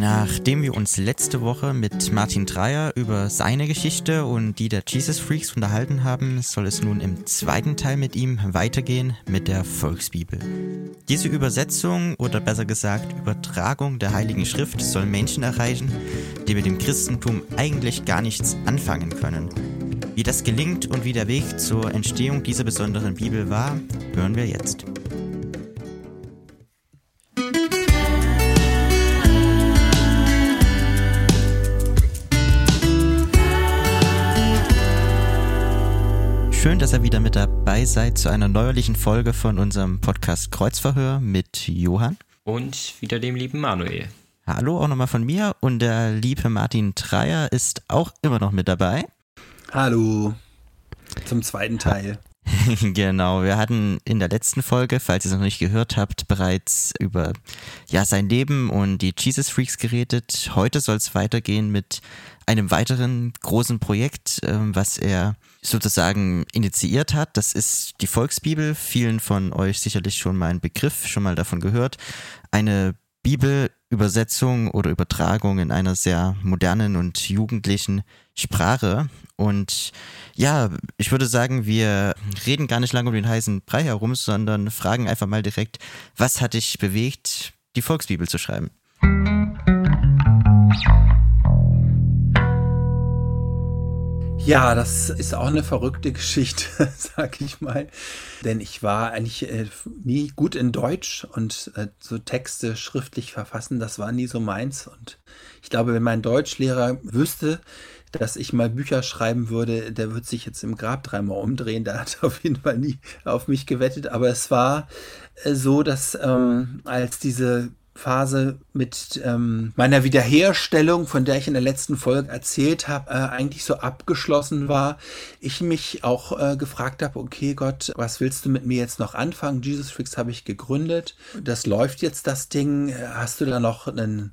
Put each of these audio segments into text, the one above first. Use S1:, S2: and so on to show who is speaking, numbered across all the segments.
S1: Nachdem wir uns letzte Woche mit Martin Dreyer über seine Geschichte und die der Jesus Freaks unterhalten haben, soll es nun im zweiten Teil mit ihm weitergehen mit der Volksbibel. Diese Übersetzung oder besser gesagt Übertragung der Heiligen Schrift soll Menschen erreichen, die mit dem Christentum eigentlich gar nichts anfangen können. Wie das gelingt und wie der Weg zur Entstehung dieser besonderen Bibel war, hören wir jetzt. Schön, dass ihr wieder mit dabei seid zu einer neuerlichen Folge von unserem Podcast Kreuzverhör mit Johann.
S2: Und wieder dem lieben Manuel.
S1: Hallo auch nochmal von mir und der liebe Martin Dreier ist auch immer noch mit dabei.
S3: Hallo. Zum zweiten Teil.
S1: genau, wir hatten in der letzten Folge, falls ihr es noch nicht gehört habt, bereits über ja, sein Leben und die Jesus Freaks geredet. Heute soll es weitergehen mit einem weiteren großen Projekt, ähm, was er sozusagen initiiert hat. Das ist die Volksbibel. Vielen von euch sicherlich schon mal ein Begriff, schon mal davon gehört. Eine Bibelübersetzung oder Übertragung in einer sehr modernen und jugendlichen Sprache. Und ja, ich würde sagen, wir reden gar nicht lange um den heißen Brei herum, sondern fragen einfach mal direkt, was hat dich bewegt, die Volksbibel zu schreiben?
S3: Ja, das ist auch eine verrückte Geschichte, sag ich mal. Denn ich war eigentlich äh, nie gut in Deutsch und äh, so Texte schriftlich verfassen, das war nie so meins. Und ich glaube, wenn mein Deutschlehrer wüsste, dass ich mal Bücher schreiben würde, der wird sich jetzt im Grab dreimal umdrehen. Der hat auf jeden Fall nie auf mich gewettet. Aber es war äh, so, dass ähm, als diese Phase mit ähm, meiner Wiederherstellung, von der ich in der letzten Folge erzählt habe, äh, eigentlich so abgeschlossen war. Ich mich auch äh, gefragt habe, okay Gott, was willst du mit mir jetzt noch anfangen? Jesus Freaks habe ich gegründet. Das läuft jetzt das Ding. Hast du da noch einen,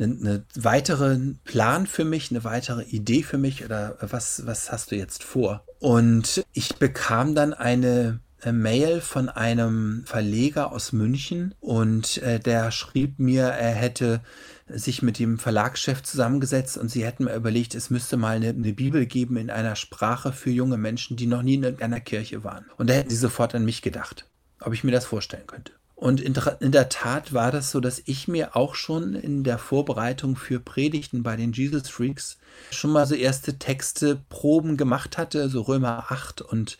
S3: einen, einen weiteren Plan für mich, eine weitere Idee für mich oder was, was hast du jetzt vor? Und ich bekam dann eine Mail von einem Verleger aus München und äh, der schrieb mir, er hätte sich mit dem Verlagschef zusammengesetzt und sie hätten mir überlegt, es müsste mal eine, eine, Bibel geben in einer Sprache für junge Menschen, die noch nie in einer Kirche waren. Und da hätten sie sofort an mich gedacht, ob ich mir das vorstellen könnte. Und in, in, der Tat war das so, dass ich mir auch schon in der Vorbereitung für Predigten bei den Jesus Freaks schon mal so erste Texte, Proben gemacht hatte, so Römer 8 und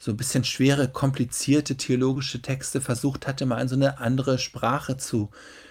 S3: so ein bisschen schwere, komplizierte theologische Texte versucht hatte, mal in so eine andere Sprache zu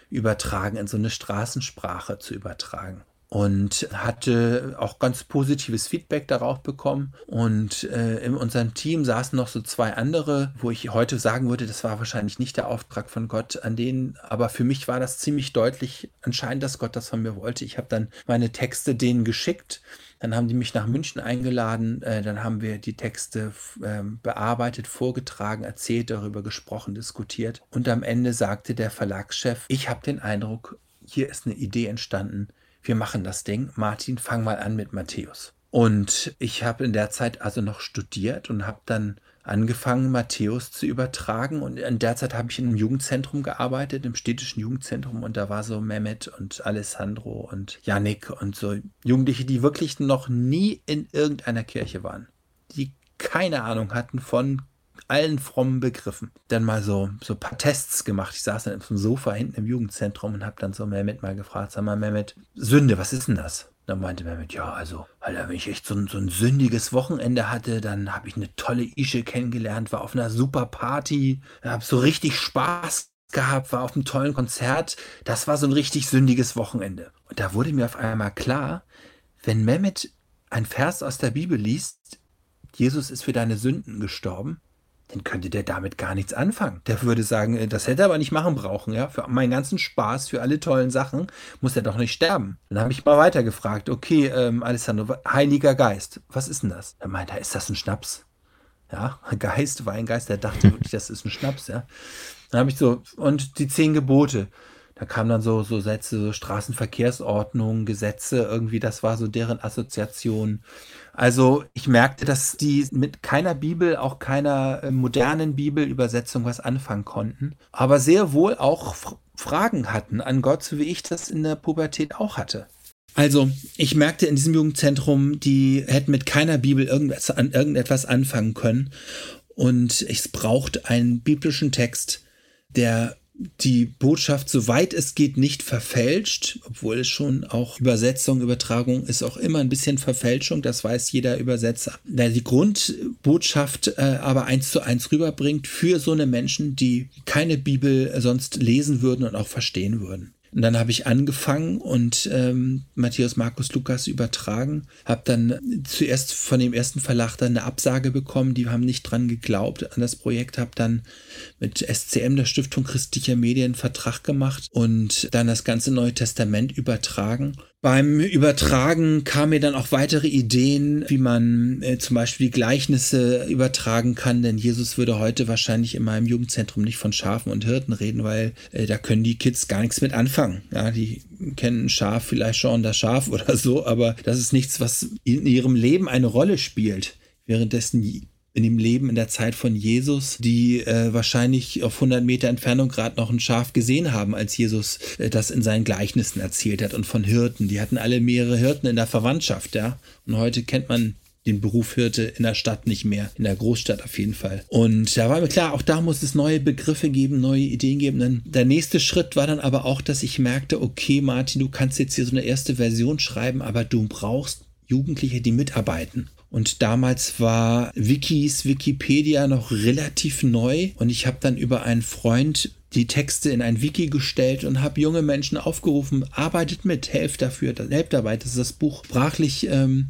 S3: übertragen, in so eine Straßensprache zu übertragen und hatte auch ganz positives Feedback darauf bekommen. Und äh, in unserem Team saßen noch so zwei andere, wo ich heute sagen würde, das war wahrscheinlich nicht der Auftrag von Gott an denen, aber für mich war das ziemlich deutlich anscheinend, dass Gott das von mir wollte. Ich habe dann meine Texte denen geschickt. Dann haben die mich nach München eingeladen. Äh, dann haben wir die Texte äh, bearbeitet, vorgetragen, erzählt, darüber gesprochen, diskutiert. Und am Ende sagte der Verlagschef, ich habe den Eindruck, hier ist eine Idee entstanden, wir machen das Ding. Martin, fang mal an mit Matthäus. Und ich habe in der Zeit also noch studiert und habe dann angefangen, Matthäus zu übertragen. Und in der Zeit habe ich in einem Jugendzentrum gearbeitet, im städtischen Jugendzentrum. Und da war so Mehmet und Alessandro und Yannick und so Jugendliche, die wirklich noch nie in irgendeiner Kirche waren. Die keine Ahnung hatten von allen frommen Begriffen. Dann mal so, so ein paar Tests gemacht. Ich saß dann auf dem Sofa hinten im Jugendzentrum und habe dann so Mehmet mal gefragt, sag mal Mehmet, Sünde, was ist denn das? Dann meinte Mehmet, ja, also, Alter, wenn ich echt so ein, so ein sündiges Wochenende hatte, dann habe ich eine tolle Ische kennengelernt, war auf einer super Party, habe so richtig Spaß gehabt, war auf einem tollen Konzert. Das war so ein richtig sündiges Wochenende. Und da wurde mir auf einmal klar, wenn Mehmet ein Vers aus der Bibel liest, Jesus ist für deine Sünden gestorben, dann könnte der damit gar nichts anfangen. Der würde sagen, äh, das hätte er aber nicht machen brauchen, ja. Für meinen ganzen Spaß, für alle tollen Sachen muss er doch nicht sterben. Dann habe ich mal weiter gefragt, okay, ähm, Alessandro, Heiliger Geist, was ist denn das? Er meinte, ist das ein Schnaps? Ja, Geist, Weingeist, der dachte wirklich, das ist ein Schnaps, ja. Dann habe ich so, und die zehn Gebote. Da kamen dann so, so Sätze, so Straßenverkehrsordnung, Gesetze, irgendwie, das war so deren Assoziation. Also ich merkte, dass die mit keiner Bibel, auch keiner äh, modernen Bibelübersetzung was anfangen konnten, aber sehr wohl auch Fragen hatten an Gott, so wie ich das in der Pubertät auch hatte. Also, ich merkte in diesem Jugendzentrum, die hätten mit keiner Bibel irgendetwas, an, irgendetwas anfangen können. Und es braucht einen biblischen Text, der die Botschaft, soweit es geht, nicht verfälscht, obwohl es schon auch Übersetzung, Übertragung ist auch immer ein bisschen Verfälschung, das weiß jeder Übersetzer. Der die Grundbotschaft äh, aber eins zu eins rüberbringt für so eine Menschen, die keine Bibel sonst lesen würden und auch verstehen würden. Und dann habe ich angefangen und ähm, Matthäus Markus Lukas übertragen. Habe dann zuerst von dem ersten Verlag dann eine Absage bekommen. Die haben nicht dran geglaubt an das Projekt. Habe dann mit SCM, der Stiftung Christlicher Medien, Vertrag gemacht und dann das ganze Neue Testament übertragen. Beim Übertragen kamen mir dann auch weitere Ideen, wie man äh, zum Beispiel die Gleichnisse übertragen kann, denn Jesus würde heute wahrscheinlich in meinem Jugendzentrum nicht von Schafen und Hirten reden, weil äh, da können die Kids gar nichts mit anfangen. Ja, die kennen Schaf vielleicht schon das Schaf oder so, aber das ist nichts, was in ihrem Leben eine Rolle spielt. Währenddessen in dem Leben in der Zeit von Jesus, die äh, wahrscheinlich auf 100 Meter Entfernung gerade noch ein Schaf gesehen haben, als Jesus äh, das in seinen Gleichnissen erzählt hat und von Hirten. Die hatten alle mehrere Hirten in der Verwandtschaft, ja. Und heute kennt man den Beruf Hirte in der Stadt nicht mehr, in der Großstadt auf jeden Fall. Und da war mir klar, auch da muss es neue Begriffe geben, neue Ideen geben. Dann der nächste Schritt war dann aber auch, dass ich merkte, okay, Martin, du kannst jetzt hier so eine erste Version schreiben, aber du brauchst Jugendliche, die mitarbeiten. Und damals war Wikis, Wikipedia noch relativ neu und ich habe dann über einen Freund die Texte in ein Wiki gestellt und habe junge Menschen aufgerufen, arbeitet mit, helft dafür, helft dabei, dass das Buch sprachlich ähm,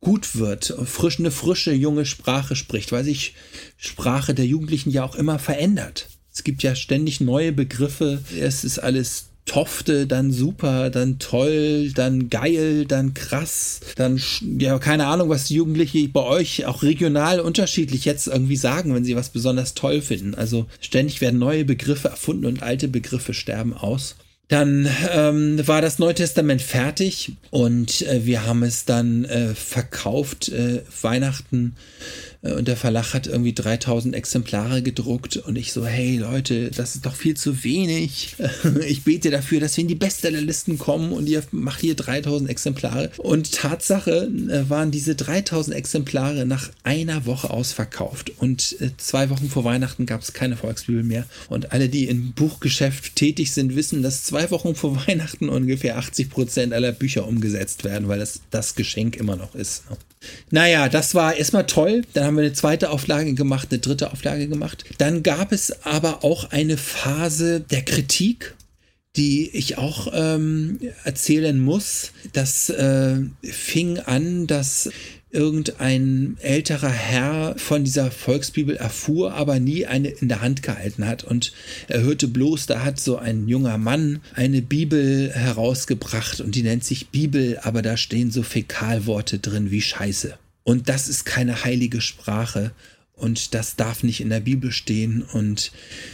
S3: gut wird, frisch, eine frische junge Sprache spricht, weil sich Sprache der Jugendlichen ja auch immer verändert. Es gibt ja ständig neue Begriffe. Es ist alles Tofte, dann super, dann toll, dann geil, dann krass, dann, ja, keine Ahnung, was die Jugendliche bei euch auch regional unterschiedlich jetzt irgendwie sagen, wenn sie was besonders toll finden. Also ständig werden neue Begriffe erfunden und alte Begriffe sterben aus. Dann ähm, war das Neue Testament fertig und äh, wir haben es dann äh, verkauft, äh, Weihnachten und der Verlag hat irgendwie 3000 Exemplare gedruckt und ich so, hey Leute, das ist doch viel zu wenig. Ich bete dafür, dass wir in die Bestsellerlisten kommen und ihr macht hier 3000 Exemplare. Und Tatsache äh, waren diese 3000 Exemplare nach einer Woche ausverkauft und äh, zwei Wochen vor Weihnachten gab es keine Volksbibel mehr. Und alle, die im Buchgeschäft tätig sind, wissen, dass zwei Wochen vor Weihnachten ungefähr 80 Prozent aller Bücher umgesetzt werden, weil das das Geschenk immer noch ist. Naja, das war erstmal toll. Dann haben wir eine zweite Auflage gemacht, eine dritte Auflage gemacht. Dann gab es aber auch eine Phase der Kritik, die ich auch ähm, erzählen muss. Das äh, fing an, dass irgendein älterer Herr von dieser Volksbibel erfuhr, aber nie eine in der Hand gehalten hat. Und er hörte bloß, da hat so ein junger Mann eine Bibel herausgebracht und die nennt sich Bibel, aber da stehen so Fäkalworte drin wie Scheiße. Und das ist keine heilige Sprache und das darf nicht in der Bibel stehen. Und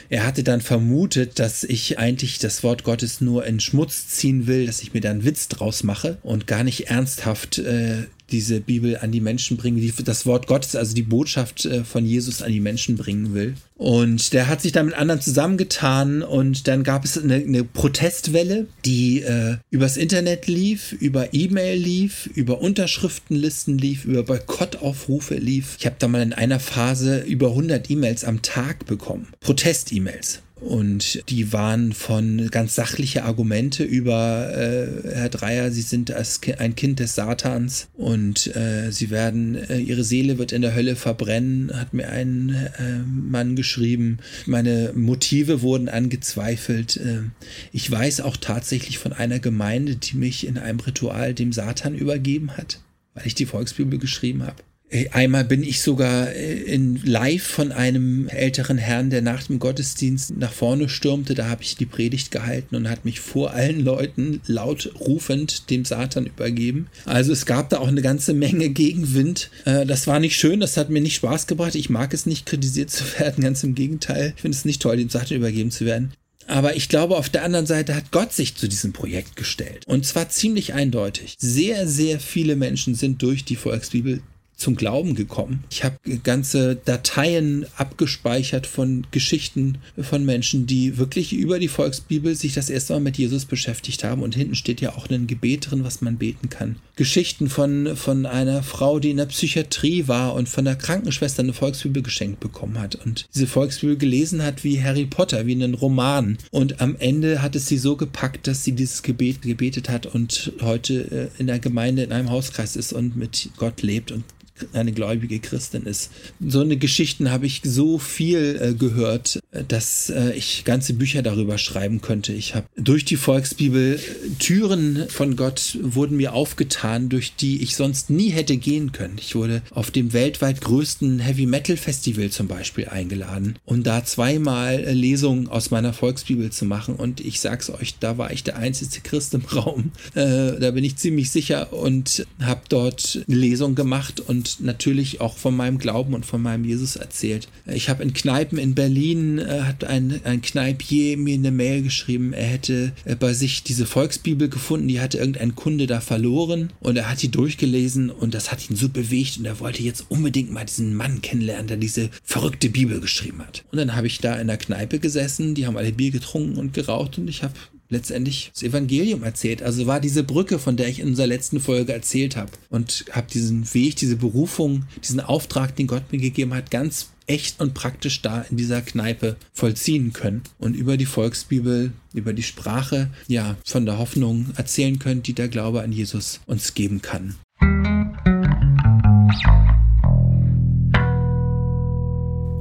S3: er hatte dann vermutet, dass ich eigentlich das Wort Gottes nur in Schmutz ziehen will, dass ich mir da einen Witz draus mache und gar nicht ernsthaft äh, diese Bibel an die Menschen bringen, die, das Wort Gottes, also die Botschaft äh, von Jesus an die Menschen bringen will. Und der hat sich dann mit anderen zusammengetan und dann gab es eine, eine Protestwelle, die äh, übers Internet lief, über E-Mail lief, über Unterschriftenlisten lief, über Boykottaufrufe lief. Ich habe da mal in einer Phase über 100 E-Mails am Tag bekommen. Protest-E-Mails. Und die waren von ganz sachliche Argumente über äh, Herr Dreier, Sie sind ein Kind des Satans und äh, Sie werden, äh, Ihre Seele wird in der Hölle verbrennen, hat mir ein äh, Mann geschrieben. Meine Motive wurden angezweifelt. Äh, ich weiß auch tatsächlich von einer Gemeinde, die mich in einem Ritual dem Satan übergeben hat, weil ich die Volksbibel geschrieben habe. Äh, einmal bin ich sogar äh, in live von einem älteren Herrn, der nach dem Gottesdienst nach vorne stürmte. Da habe ich die Predigt gehalten und hat mich vor allen Leuten laut rufend dem Satan übergeben. Also es gab da auch eine ganze Menge Gegenwind. Äh, das war nicht schön, das hat mir nicht Spaß gebracht. Ich mag es nicht, kritisiert zu werden, ganz im Gegenteil. Ich finde es nicht toll, dem Satan übergeben zu werden. Aber ich glaube, auf der anderen Seite hat Gott sich zu diesem Projekt gestellt. Und zwar ziemlich eindeutig. Sehr, sehr viele Menschen sind durch die Volksbibel zum Glauben gekommen. Ich habe ganze Dateien abgespeichert von Geschichten von Menschen, die wirklich über die Volksbibel sich das erste Mal mit Jesus beschäftigt haben. Und hinten steht ja auch ein Gebet drin, was man beten kann. Geschichten von, von einer Frau, die in der Psychiatrie war und von der Krankenschwester eine Volksbibel geschenkt bekommen hat und diese Volksbibel gelesen hat wie Harry Potter, wie einen Roman. Und am Ende hat es sie so gepackt, dass sie dieses Gebet gebetet hat und heute äh, in der Gemeinde in einem Hauskreis ist und mit Gott lebt und eine gläubige Christin ist. So eine Geschichten habe ich so viel äh, gehört, äh, dass äh, ich ganze Bücher darüber schreiben könnte. Ich habe durch die Volksbibel äh, Türen von Gott wurden mir aufgetan, durch die ich sonst nie hätte gehen können. Ich wurde auf dem weltweit größten Heavy Metal Festival zum Beispiel eingeladen, um da zweimal äh, Lesungen aus meiner Volksbibel zu machen. Und ich sag's euch, da war ich der einzige Christ im Raum. Äh, da bin ich ziemlich sicher und habe dort Lesung gemacht und natürlich auch von meinem Glauben und von meinem Jesus erzählt. Ich habe in Kneipen in Berlin, äh, hat ein, ein Kneipier mir eine Mail geschrieben, er hätte äh, bei sich diese Volksbibel gefunden, die hatte irgendein Kunde da verloren und er hat die durchgelesen und das hat ihn so bewegt und er wollte jetzt unbedingt mal diesen Mann kennenlernen, der diese verrückte Bibel geschrieben hat. Und dann habe ich da in der Kneipe gesessen, die haben alle Bier getrunken und geraucht und ich habe letztendlich das Evangelium erzählt. Also war diese Brücke, von der ich in unserer letzten Folge erzählt habe und habe diesen Weg, diese Berufung, diesen Auftrag, den Gott mir gegeben hat, ganz echt und praktisch da in dieser Kneipe vollziehen können und über die Volksbibel, über die Sprache, ja, von der Hoffnung erzählen können, die der Glaube an Jesus uns geben kann.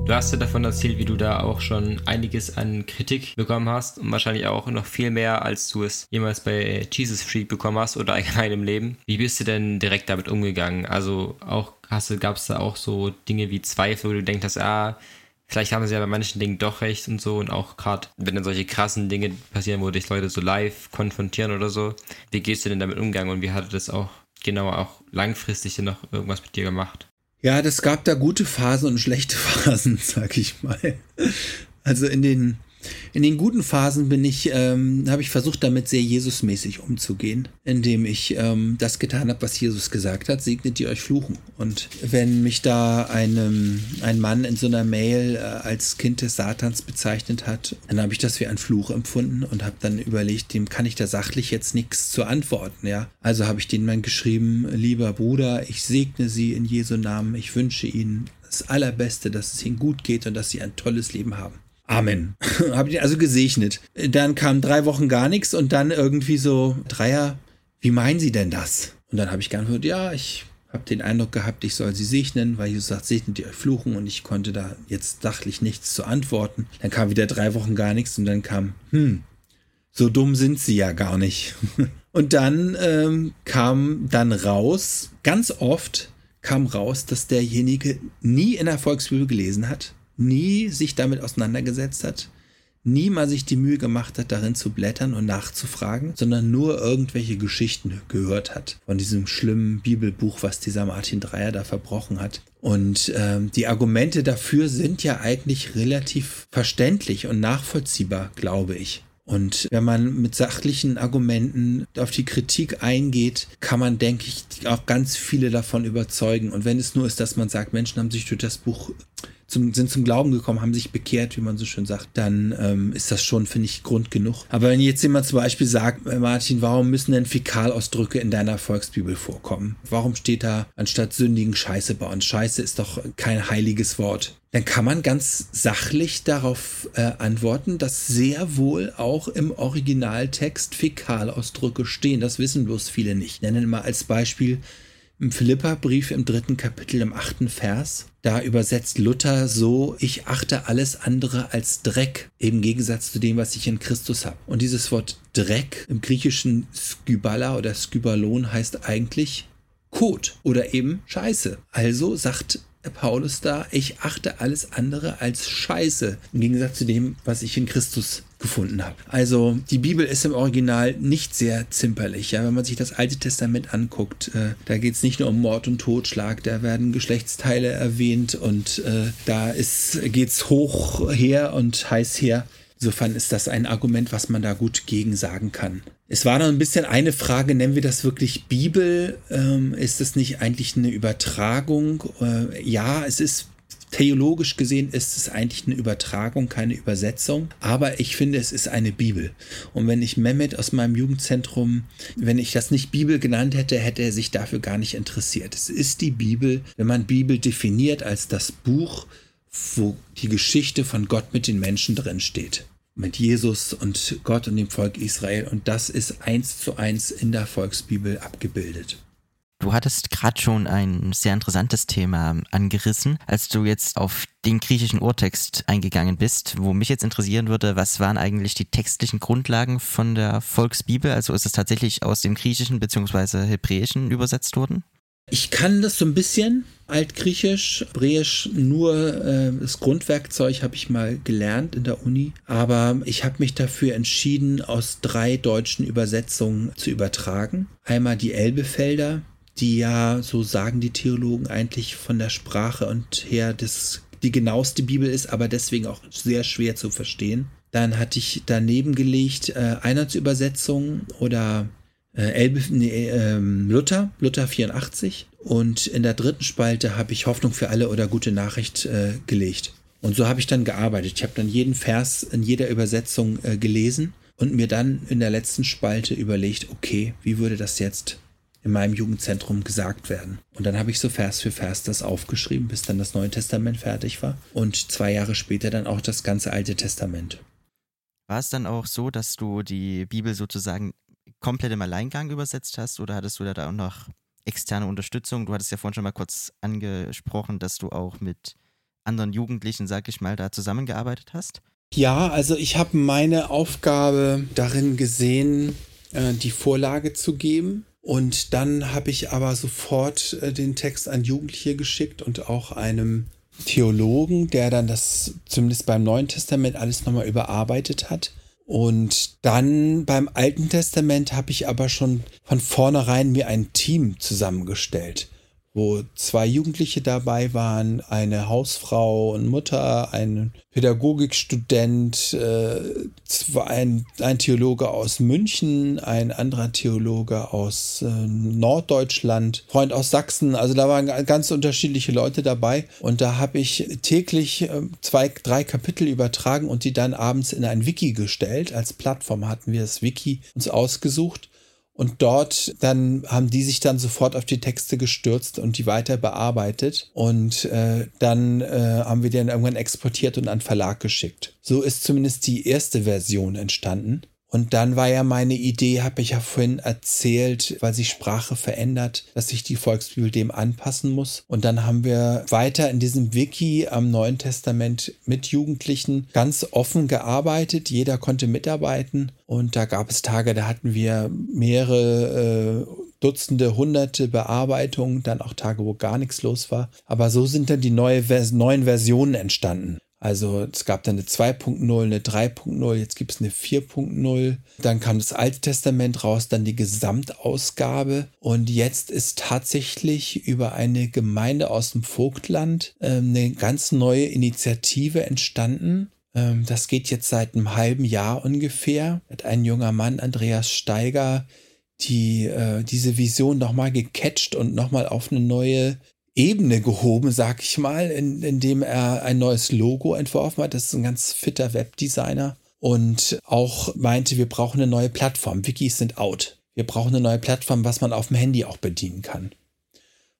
S2: Du hast ja davon erzählt, wie du da auch schon einiges an Kritik bekommen hast und wahrscheinlich auch noch viel mehr, als du es jemals bei Jesus Freak bekommen hast oder allgemein im Leben. Wie bist du denn direkt damit umgegangen? Also auch gab es da auch so Dinge wie Zweifel, wo du denkst, ah, vielleicht haben sie ja bei manchen Dingen doch recht und so und auch gerade, wenn dann solche krassen Dinge passieren, wo dich Leute so live konfrontieren oder so. Wie gehst du denn damit umgegangen und wie hat das auch genau auch langfristig noch irgendwas mit dir gemacht?
S3: Ja, das gab da gute Phasen und schlechte Phasen, sag ich mal. Also in den in den guten Phasen bin ich, ähm, habe ich versucht, damit sehr Jesusmäßig umzugehen, indem ich ähm, das getan habe, was Jesus gesagt hat: segnet ihr euch fluchen. Und wenn mich da einem, ein Mann in so einer Mail äh, als Kind des Satans bezeichnet hat, dann habe ich das wie ein Fluch empfunden und habe dann überlegt, dem kann ich da sachlich jetzt nichts zu antworten. Ja, also habe ich den dann geschrieben: Lieber Bruder, ich segne Sie in Jesu Namen. Ich wünsche Ihnen das Allerbeste, dass es Ihnen gut geht und dass Sie ein tolles Leben haben. Amen. Habe ich also gesegnet. Dann kam drei Wochen gar nichts und dann irgendwie so, Dreier, wie meinen Sie denn das? Und dann habe ich geantwortet, ja, ich habe den Eindruck gehabt, ich soll sie segnen, weil Jesus sagt, segnet ihr euch fluchen und ich konnte da jetzt sachlich nichts zu antworten. Dann kam wieder drei Wochen gar nichts und dann kam, hm, so dumm sind sie ja gar nicht. und dann ähm, kam dann raus, ganz oft kam raus, dass derjenige nie in der Volksbibel gelesen hat nie sich damit auseinandergesetzt hat, nie mal sich die Mühe gemacht hat, darin zu blättern und nachzufragen, sondern nur irgendwelche Geschichten gehört hat von diesem schlimmen Bibelbuch, was dieser Martin Dreier da verbrochen hat. Und ähm, die Argumente dafür sind ja eigentlich relativ verständlich und nachvollziehbar, glaube ich. Und wenn man mit sachlichen Argumenten auf die Kritik eingeht, kann man, denke ich, auch ganz viele davon überzeugen. Und wenn es nur ist, dass man sagt, Menschen haben sich durch das Buch zum, sind zum Glauben gekommen, haben sich bekehrt, wie man so schön sagt, dann ähm, ist das schon, finde ich, Grund genug. Aber wenn jetzt jemand zum Beispiel sagt, äh, Martin, warum müssen denn Fäkalausdrücke in deiner Volksbibel vorkommen? Warum steht da anstatt sündigen Scheiße bei uns? Scheiße ist doch kein heiliges Wort. Dann kann man ganz sachlich darauf äh, antworten, dass sehr wohl auch im Originaltext Fäkalausdrücke stehen. Das wissen bloß viele nicht. Nennen mal als Beispiel im Philippa-Brief im dritten Kapitel im achten Vers, da übersetzt Luther so, ich achte alles andere als Dreck, im Gegensatz zu dem, was ich in Christus habe. Und dieses Wort Dreck im griechischen Skybala oder Skybalon heißt eigentlich Kot oder eben Scheiße. Also sagt Paulus da, ich achte alles andere als Scheiße, im Gegensatz zu dem, was ich in Christus gefunden habe. Also die Bibel ist im Original nicht sehr zimperlich. Ja? Wenn man sich das Alte Testament anguckt, äh, da geht es nicht nur um Mord und Totschlag, da werden Geschlechtsteile erwähnt und äh, da geht es hoch her und heiß her. Insofern ist das ein Argument, was man da gut gegen sagen kann. Es war noch ein bisschen eine Frage, nennen wir das wirklich Bibel? Ähm, ist es nicht eigentlich eine Übertragung? Äh, ja, es ist theologisch gesehen ist es eigentlich eine Übertragung, keine Übersetzung. Aber ich finde, es ist eine Bibel. Und wenn ich Mehmet aus meinem Jugendzentrum, wenn ich das nicht Bibel genannt hätte, hätte er sich dafür gar nicht interessiert. Es ist die Bibel, wenn man Bibel definiert als das Buch, wo die Geschichte von Gott mit den Menschen drin steht. Mit Jesus und Gott und dem Volk Israel. Und das ist eins zu eins in der Volksbibel abgebildet.
S1: Du hattest gerade schon ein sehr interessantes Thema angerissen, als du jetzt auf den griechischen Urtext eingegangen bist, wo mich jetzt interessieren würde, was waren eigentlich die textlichen Grundlagen von der Volksbibel? Also ist es tatsächlich aus dem Griechischen bzw. Hebräischen übersetzt worden?
S3: Ich kann das so ein bisschen. Altgriechisch, Hebräisch, nur äh, das Grundwerkzeug habe ich mal gelernt in der Uni. Aber ich habe mich dafür entschieden, aus drei deutschen Übersetzungen zu übertragen. Einmal die Elbefelder, die ja, so sagen die Theologen, eigentlich von der Sprache und her das, die genaueste Bibel ist, aber deswegen auch sehr schwer zu verstehen. Dann hatte ich daneben gelegt äh, Einheitsübersetzung oder äh, Elbe, nee, äh, Luther, Luther 84. Und in der dritten Spalte habe ich Hoffnung für alle oder gute Nachricht äh, gelegt. Und so habe ich dann gearbeitet. Ich habe dann jeden Vers in jeder Übersetzung äh, gelesen und mir dann in der letzten Spalte überlegt, okay, wie würde das jetzt in meinem Jugendzentrum gesagt werden. Und dann habe ich so Vers für Vers das aufgeschrieben, bis dann das Neue Testament fertig war. Und zwei Jahre später dann auch das ganze Alte Testament.
S1: War es dann auch so, dass du die Bibel sozusagen komplett im Alleingang übersetzt hast oder hattest du da auch noch externe Unterstützung? Du hattest ja vorhin schon mal kurz angesprochen, dass du auch mit anderen Jugendlichen, sag ich mal, da zusammengearbeitet hast.
S3: Ja, also ich habe meine Aufgabe darin gesehen, äh, die Vorlage zu geben und dann habe ich aber sofort äh, den Text an Jugendliche geschickt und auch einem Theologen, der dann das zumindest beim Neuen Testament alles nochmal überarbeitet hat. Und dann beim Alten Testament habe ich aber schon von vornherein mir ein Team zusammengestellt wo zwei Jugendliche dabei waren, eine Hausfrau und Mutter, ein Pädagogikstudent, äh, ein, ein Theologe aus München, ein anderer Theologe aus äh, Norddeutschland, Freund aus Sachsen. Also da waren ganz unterschiedliche Leute dabei. Und da habe ich täglich äh, zwei, drei Kapitel übertragen und die dann abends in ein Wiki gestellt. Als Plattform hatten wir das Wiki uns ausgesucht und dort dann haben die sich dann sofort auf die Texte gestürzt und die weiter bearbeitet. Und äh, dann äh, haben wir dann irgendwann exportiert und an Verlag geschickt. So ist zumindest die erste Version entstanden. Und dann war ja meine Idee, habe ich ja vorhin erzählt, weil sich Sprache verändert, dass sich die Volksbibel dem anpassen muss. Und dann haben wir weiter in diesem Wiki am Neuen Testament mit Jugendlichen ganz offen gearbeitet. Jeder konnte mitarbeiten. Und da gab es Tage, da hatten wir mehrere äh, Dutzende, hunderte Bearbeitungen, dann auch Tage, wo gar nichts los war. Aber so sind dann die neue, neuen Versionen entstanden. Also es gab dann eine 2.0, eine 3.0, jetzt gibt es eine 4.0. Dann kam das Alte Testament raus, dann die Gesamtausgabe. Und jetzt ist tatsächlich über eine Gemeinde aus dem Vogtland äh, eine ganz neue Initiative entstanden. Ähm, das geht jetzt seit einem halben Jahr ungefähr. Hat ein junger Mann, Andreas Steiger, die äh, diese Vision nochmal gecatcht und nochmal auf eine neue Ebene gehoben, sag ich mal, in, indem er ein neues Logo entworfen hat. Das ist ein ganz fitter Webdesigner und auch meinte, wir brauchen eine neue Plattform. Wikis sind out. Wir brauchen eine neue Plattform, was man auf dem Handy auch bedienen kann.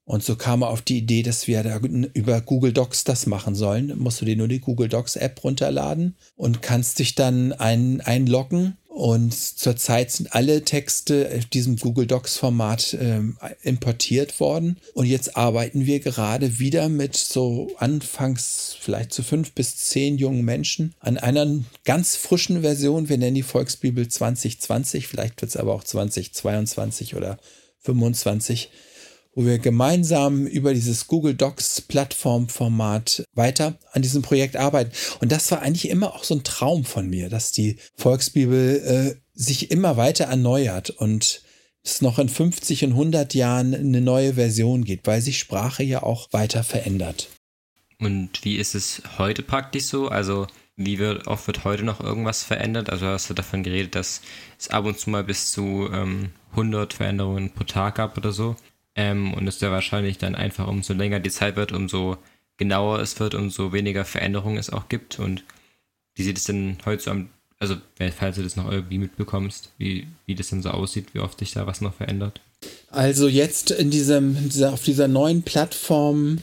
S3: Und so kam er auf die Idee, dass wir da über Google Docs das machen sollen. Musst du dir nur die Google Docs App runterladen und kannst dich dann ein, einloggen und zurzeit sind alle Texte auf diesem Google Docs Format äh, importiert worden. Und jetzt arbeiten wir gerade wieder mit so anfangs vielleicht zu fünf bis zehn jungen Menschen an einer ganz frischen Version. Wir nennen die Volksbibel 2020. Vielleicht wird es aber auch 2022 oder 25 wo wir gemeinsam über dieses Google Docs Plattformformat weiter an diesem Projekt arbeiten. Und das war eigentlich immer auch so ein Traum von mir, dass die Volksbibel äh, sich immer weiter erneuert und es noch in 50 und 100 Jahren eine neue Version geht, weil sich Sprache ja auch weiter verändert.
S2: Und wie ist es heute praktisch so? Also Wie wird, oft wird heute noch irgendwas verändert? Also hast du davon geredet, dass es ab und zu mal bis zu ähm, 100 Veränderungen pro Tag gab oder so. Ähm, und es ja wahrscheinlich dann einfach, umso länger die Zeit wird, umso genauer es wird, umso weniger Veränderungen es auch gibt. Und wie sieht es denn heute so am, also falls du das noch irgendwie mitbekommst, wie, wie das denn so aussieht, wie oft sich da was noch verändert?
S3: Also jetzt in diesem, auf dieser neuen Plattform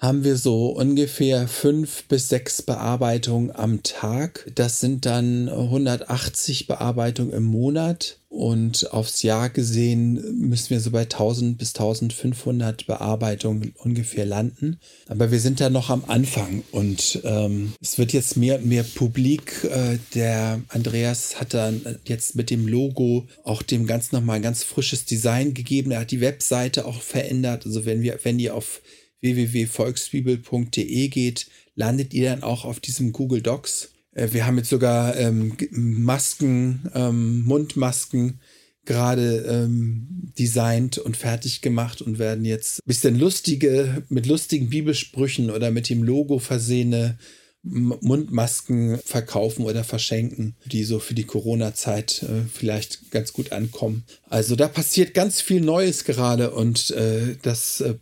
S3: haben wir so ungefähr fünf bis sechs Bearbeitungen am Tag. Das sind dann 180 Bearbeitungen im Monat. Und aufs Jahr gesehen müssen wir so bei 1000 bis 1500 Bearbeitungen ungefähr landen. Aber wir sind da noch am Anfang und ähm, es wird jetzt mehr und mehr publik. Äh, der Andreas hat dann jetzt mit dem Logo auch dem Ganzen nochmal ein ganz frisches Design gegeben. Er hat die Webseite auch verändert. Also wenn wir, wenn ihr auf www.volksbibel.de geht, landet ihr dann auch auf diesem Google Docs. Äh, wir haben jetzt sogar ähm, Masken, ähm, Mundmasken gerade ähm, designt und fertig gemacht und werden jetzt ein bisschen lustige, mit lustigen Bibelsprüchen oder mit dem Logo versehene Mundmasken verkaufen oder verschenken, die so für die Corona-Zeit äh, vielleicht ganz gut ankommen. Also da passiert ganz viel Neues gerade und äh, das äh,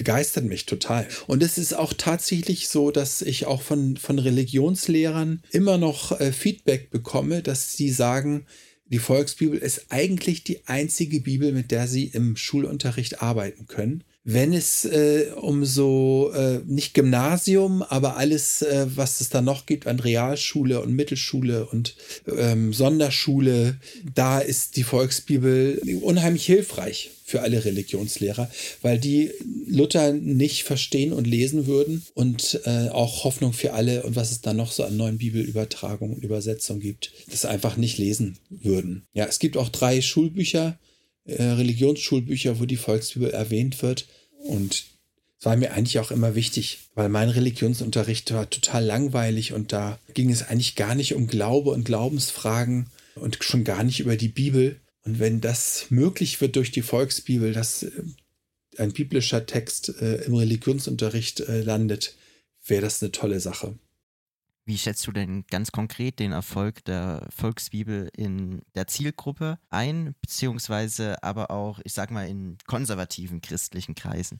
S3: begeistert mich total. Und es ist auch tatsächlich so, dass ich auch von, von Religionslehrern immer noch äh, Feedback bekomme, dass sie sagen, die Volksbibel ist eigentlich die einzige Bibel, mit der sie im Schulunterricht arbeiten können wenn es äh, um so äh, nicht Gymnasium, aber alles, äh, was es da noch gibt an Realschule und Mittelschule und ähm, Sonderschule, da ist die Volksbibel unheimlich hilfreich für alle Religionslehrer, weil die Luther nicht verstehen und lesen würden und äh, auch Hoffnung für alle und was es da noch so an neuen Bibelübertragungen und Übersetzungen gibt, das einfach nicht lesen würden. Ja, es gibt auch drei Schulbücher, äh, Religionsschulbücher, wo die Volksbibel erwähnt wird. Und es war mir eigentlich auch immer wichtig, weil mein Religionsunterricht war total langweilig und da ging es eigentlich gar nicht um Glaube und Glaubensfragen und schon gar nicht über die Bibel. Und wenn das möglich wird durch die Volksbibel, dass äh, ein biblischer Text äh, im Religionsunterricht äh, landet, wäre das eine tolle Sache.
S1: Wie schätzt du denn ganz konkret den Erfolg der Volksbibel in der Zielgruppe ein, beziehungsweise aber auch, ich sag mal, in konservativen christlichen Kreisen?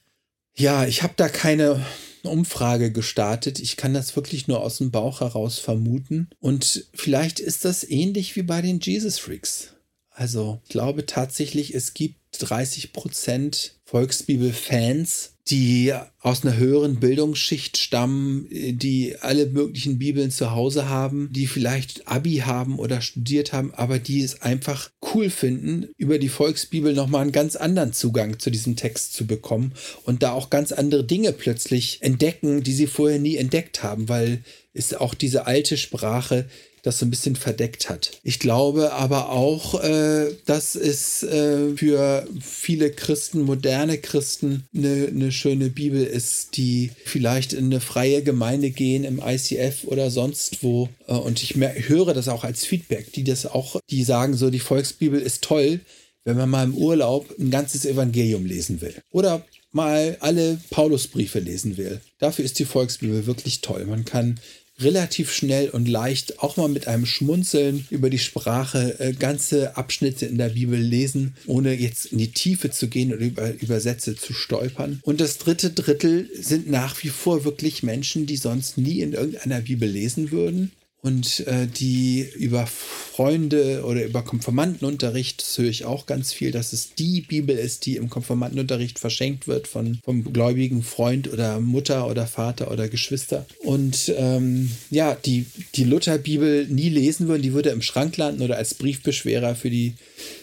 S3: Ja, ich habe da keine Umfrage gestartet. Ich kann das wirklich nur aus dem Bauch heraus vermuten. Und vielleicht ist das ähnlich wie bei den Jesus Freaks. Also ich glaube tatsächlich, es gibt 30 Prozent Volksbibel-Fans, die aus einer höheren Bildungsschicht stammen, die alle möglichen Bibeln zu Hause haben, die vielleicht Abi haben oder studiert haben, aber die es einfach cool finden, über die Volksbibel nochmal einen ganz anderen Zugang zu diesem Text zu bekommen und da auch ganz andere Dinge plötzlich entdecken, die sie vorher nie entdeckt haben, weil es auch diese alte Sprache das so ein bisschen verdeckt hat. Ich glaube aber auch, äh, dass es äh, für viele Christen, moderne Christen, eine, eine schöne Bibel ist, die vielleicht in eine freie Gemeinde gehen, im ICF oder sonst wo. Äh, und ich höre das auch als Feedback, die das auch, die sagen so, die Volksbibel ist toll, wenn man mal im Urlaub ein ganzes Evangelium lesen will. Oder mal alle Paulusbriefe lesen will. Dafür ist die Volksbibel wirklich toll. Man kann relativ schnell und leicht auch mal mit einem Schmunzeln über die Sprache äh, ganze Abschnitte in der Bibel lesen, ohne jetzt in die Tiefe zu gehen oder über Übersätze zu stolpern. Und das dritte Drittel sind nach wie vor wirklich Menschen, die sonst nie in irgendeiner Bibel lesen würden und äh, die über Freunde oder über Konformantenunterricht, das höre ich auch ganz viel, dass es die Bibel ist, die im Konformantenunterricht verschenkt wird von, vom gläubigen Freund oder Mutter oder Vater oder Geschwister. Und ähm, ja, die, die Lutherbibel nie lesen würden, die würde im Schrank landen oder als Briefbeschwerer für die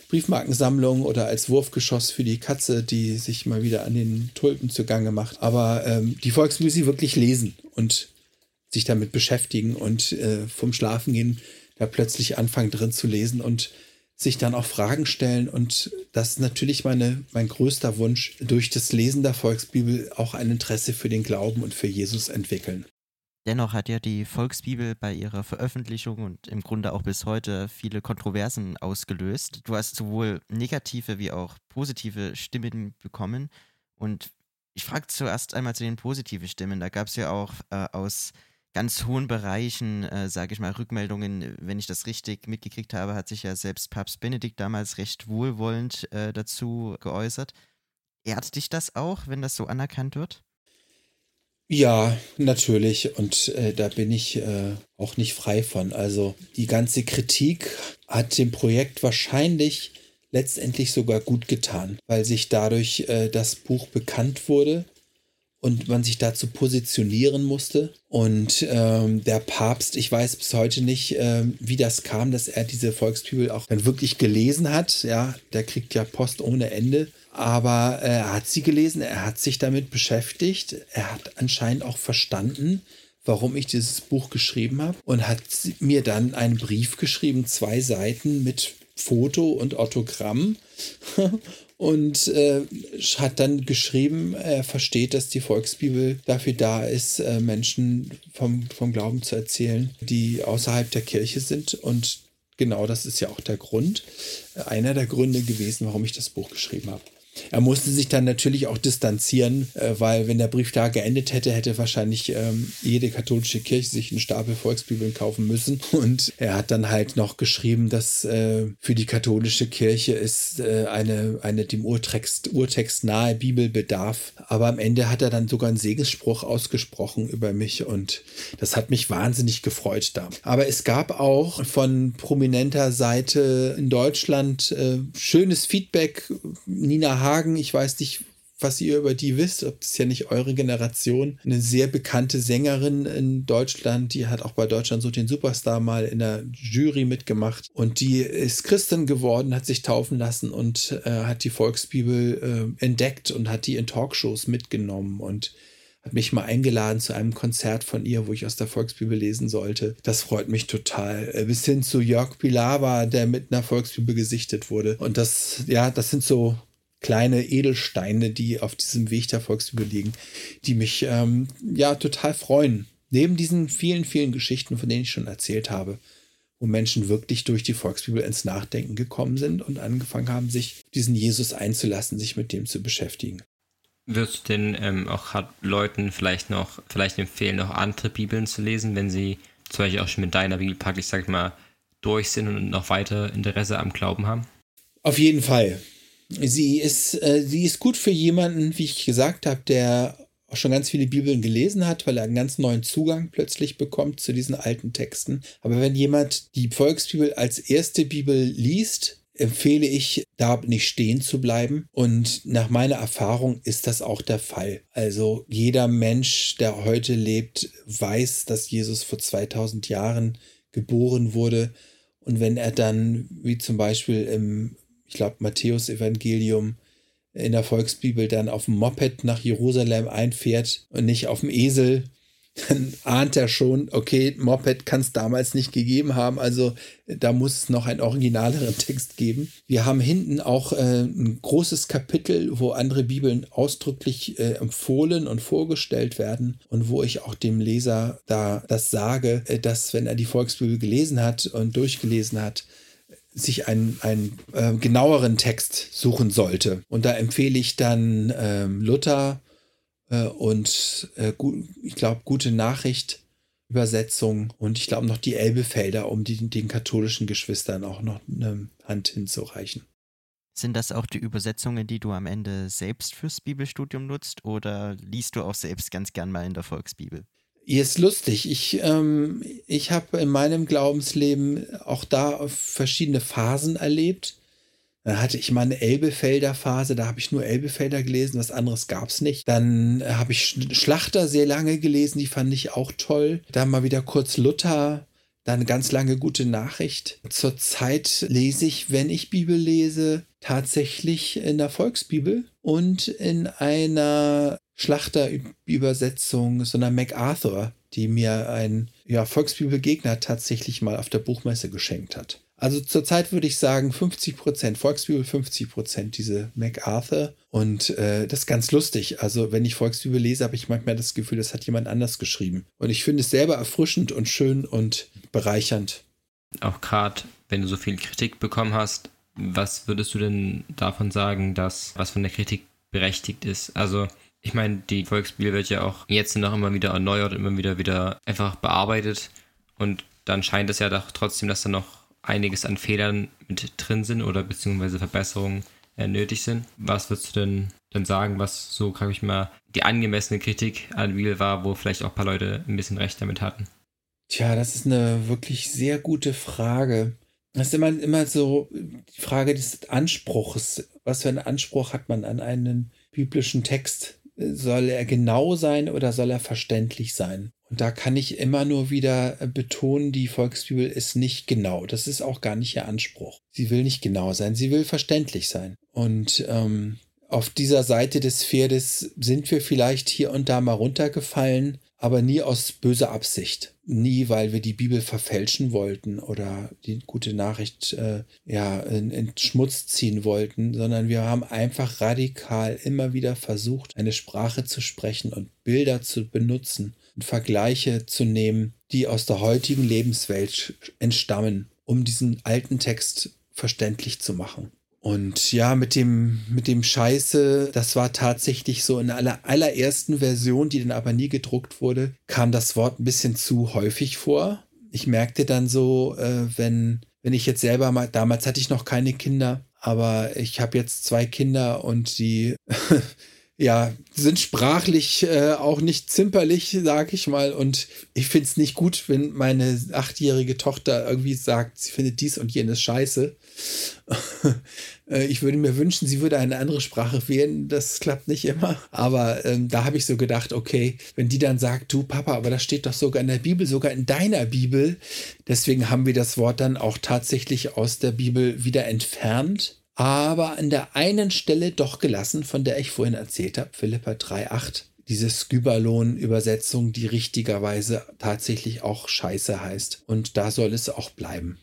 S3: Briefmarkensammlung oder als Wurfgeschoss für die Katze, die sich mal wieder an den Tulpen zugange macht. Aber ähm, die Volksmusik wirklich lesen und sich damit beschäftigen und äh, vom Schlafengehen da plötzlich anfangen drin zu lesen und sich dann auch Fragen stellen. Und das ist natürlich meine, mein größter Wunsch, durch das Lesen der Volksbibel auch ein Interesse für den Glauben und für Jesus entwickeln.
S1: Dennoch hat ja die Volksbibel bei ihrer Veröffentlichung und im Grunde auch bis heute viele Kontroversen ausgelöst. Du hast sowohl negative wie auch positive Stimmen bekommen. Und ich frage zuerst einmal zu den positiven Stimmen. Da gab es ja auch äh, aus ganz hohen Bereichen, äh, sage ich mal, Rückmeldungen, wenn ich das richtig mitgekriegt habe, hat sich ja selbst Papst Benedikt damals recht wohlwollend äh, dazu geäußert. Ehrt dich das auch, wenn das so anerkannt wird?
S3: Ja, natürlich. Und äh, da bin ich äh, auch nicht frei von. Also die ganze Kritik hat dem Projekt wahrscheinlich letztendlich sogar gut getan, weil sich dadurch äh, das Buch bekannt wurde und man sich dazu positionieren musste. Und ähm, der Papst, ich weiß bis heute nicht, ähm, wie das kam, dass er diese Volksbibel auch dann wirklich gelesen hat. Ja, der kriegt ja Post ohne Ende. Aber äh, er hat sie gelesen, er hat sich damit beschäftigt, er hat anscheinend auch verstanden, warum ich dieses Buch geschrieben habe und hat mir dann einen Brief geschrieben, zwei Seiten mit Foto und Autogramm und äh, hat dann geschrieben, er versteht, dass die Volksbibel dafür da ist, äh, Menschen vom, vom Glauben zu erzählen, die außerhalb der Kirche sind. Und genau das ist ja auch der Grund, äh, einer der Gründe gewesen, warum ich das Buch geschrieben habe. Er musste sich dann natürlich auch distanzieren, äh, weil wenn der Brief da geendet hätte, hätte wahrscheinlich ähm, jede katholische Kirche sich einen Stapel Volksbibeln kaufen müssen. Und er hat dann halt noch geschrieben, dass äh, für die katholische Kirche ist äh, eine, eine dem Urtext, Urtext nahe Bibel bedarf. Aber am Ende hat er dann sogar einen Segensspruch ausgesprochen über mich und das hat mich wahnsinnig gefreut da. Aber es gab auch von prominenter Seite in Deutschland schönes Feedback. Nina Hagen, ich weiß nicht, was ihr über die wisst, ob das ja nicht eure Generation, eine sehr bekannte Sängerin in Deutschland, die hat auch bei Deutschland so den Superstar mal in der Jury mitgemacht und die ist Christin geworden, hat sich taufen lassen und äh, hat die Volksbibel äh, entdeckt und hat die in Talkshows mitgenommen und hat mich mal eingeladen zu einem Konzert von ihr, wo ich aus der Volksbibel lesen sollte. Das freut mich total. Äh, bis hin zu Jörg Pilawa, der mit einer Volksbibel gesichtet wurde. Und das, ja, das sind so kleine Edelsteine, die auf diesem Weg der Volksbibel liegen, die mich ähm, ja total freuen. Neben diesen vielen, vielen Geschichten, von denen ich schon erzählt habe, wo Menschen wirklich durch die Volksbibel ins Nachdenken gekommen sind und angefangen haben, sich diesen Jesus einzulassen, sich mit dem zu beschäftigen.
S2: Würdest du denn ähm, auch Leuten vielleicht noch, vielleicht empfehlen, noch andere Bibeln zu lesen, wenn sie zum Beispiel auch schon mit deiner Bibel praktisch, sag ich mal, durch sind und noch weiter Interesse am Glauben haben?
S3: Auf jeden Fall. Sie ist, äh, sie ist gut für jemanden, wie ich gesagt habe, der schon ganz viele Bibeln gelesen hat, weil er einen ganz neuen Zugang plötzlich bekommt zu diesen alten Texten. Aber wenn jemand die Volksbibel als erste Bibel liest, empfehle ich, da nicht stehen zu bleiben. Und nach meiner Erfahrung ist das auch der Fall. Also jeder Mensch, der heute lebt, weiß, dass Jesus vor 2000 Jahren geboren wurde. Und wenn er dann, wie zum Beispiel im ich glaube, Matthäus Evangelium in der Volksbibel dann auf dem Moped nach Jerusalem einfährt und nicht auf dem Esel, dann ahnt er schon, okay, Moped kann es damals nicht gegeben haben, also da muss es noch einen originaleren Text geben. Wir haben hinten auch äh, ein großes Kapitel, wo andere Bibeln ausdrücklich äh, empfohlen und vorgestellt werden und wo ich auch dem Leser da das sage, äh, dass wenn er die Volksbibel gelesen hat und durchgelesen hat, sich einen, einen äh, genaueren Text suchen sollte. Und da empfehle ich dann ähm, Luther äh, und äh, gut, ich glaube, gute Nachricht. Übersetzung und ich glaube noch die Elbefelder, um die, den katholischen Geschwistern auch noch eine Hand hinzureichen.
S1: Sind das auch die Übersetzungen, die du am Ende selbst fürs Bibelstudium nutzt oder liest du auch selbst ganz gern mal in der Volksbibel?
S3: Ist lustig. Ich, ähm, ich habe in meinem Glaubensleben auch da verschiedene Phasen erlebt. Dann hatte ich mal eine Elbefelder Phase, da habe ich nur Elbefelder gelesen, was anderes gab es nicht. Dann habe ich Schlachter sehr lange gelesen, die fand ich auch toll. Dann mal wieder kurz Luther, dann ganz lange gute Nachricht. Zurzeit lese ich, wenn ich Bibel lese, tatsächlich in der Volksbibel und in einer Schlachterübersetzung, sondern MacArthur, die mir ein ja, Volksbibelgegner tatsächlich mal auf der Buchmesse geschenkt hat. Also zurzeit würde ich sagen 50% Volksbibel, 50% diese MacArthur. Und äh, das ist ganz lustig. Also wenn ich Volksbibel lese, habe ich manchmal das Gefühl, das hat jemand anders geschrieben. Und ich finde es selber erfrischend und schön und bereichernd.
S2: Auch gerade, wenn du so viel Kritik bekommen hast, was würdest du denn davon sagen, dass was von der Kritik berechtigt ist? Also Ich meine, die Volksbibel wird ja auch jetzt noch immer wieder erneuert, immer wieder wieder einfach bearbeitet. Und dann scheint es ja doch trotzdem, dass da noch einiges an Fehlern mit drin sind oder beziehungsweise Verbesserungen äh, nötig sind. Was würdest du denn dann sagen, was so, kann ich mal, die angemessene Kritik an Wheel war, wo vielleicht auch ein paar Leute ein bisschen recht damit hatten?
S3: Tja, das ist eine wirklich sehr gute Frage. Das ist immer, immer so die Frage des Anspruchs. Was für einen Anspruch hat man an einen biblischen Text? Soll er genau sein oder soll er verständlich sein? Und da kann ich immer nur wieder betonen, die Volksbibel ist nicht genau. Das ist auch gar nicht ihr Anspruch. Sie will nicht genau sein, sie will verständlich sein. Und ähm, auf dieser Seite des Pferdes sind wir vielleicht hier und da mal runtergefallen, aber nie aus böser Absicht. Nie, weil wir die Bibel verfälschen wollten oder die gute Nachricht äh, ja, in, in Schmutz ziehen wollten, sondern wir haben einfach radikal immer wieder versucht, eine Sprache zu sprechen und Bilder zu benutzen und Vergleiche zu nehmen, die aus der heutigen Lebenswelt entstammen, um diesen alten Text verständlich zu machen. Und ja, mit dem, mit dem Scheiße, das war tatsächlich so in aller allerersten Version, die dann aber nie gedruckt wurde, kam das Wort ein bisschen zu häufig vor. Ich merkte dann so, äh, wenn, wenn ich jetzt selber mal, damals hatte ich noch keine Kinder, aber ich habe jetzt zwei Kinder und die ja, sind sprachlich äh, auch nicht zimperlich, sag ich mal. Und ich finde es nicht gut, wenn meine achtjährige Tochter irgendwie sagt, sie findet dies und jenes scheiße. Äh, ich würde mir wünschen, sie würde eine andere Sprache wählen. Das klappt nicht immer. Aber ähm, da habe ich so gedacht, okay, wenn die dann sagt, du Papa, aber das steht doch sogar in der Bibel, sogar in deiner Bibel. Deswegen haben wir das Wort dann auch tatsächlich aus der Bibel wieder entfernt aber an der einen Stelle doch gelassen, von der ich vorhin erzählt habe, Philippa 3,8. Diese Skybalon-Übersetzung, die richtigerweise tatsächlich auch Scheiße heißt. Und da soll es auch bleiben.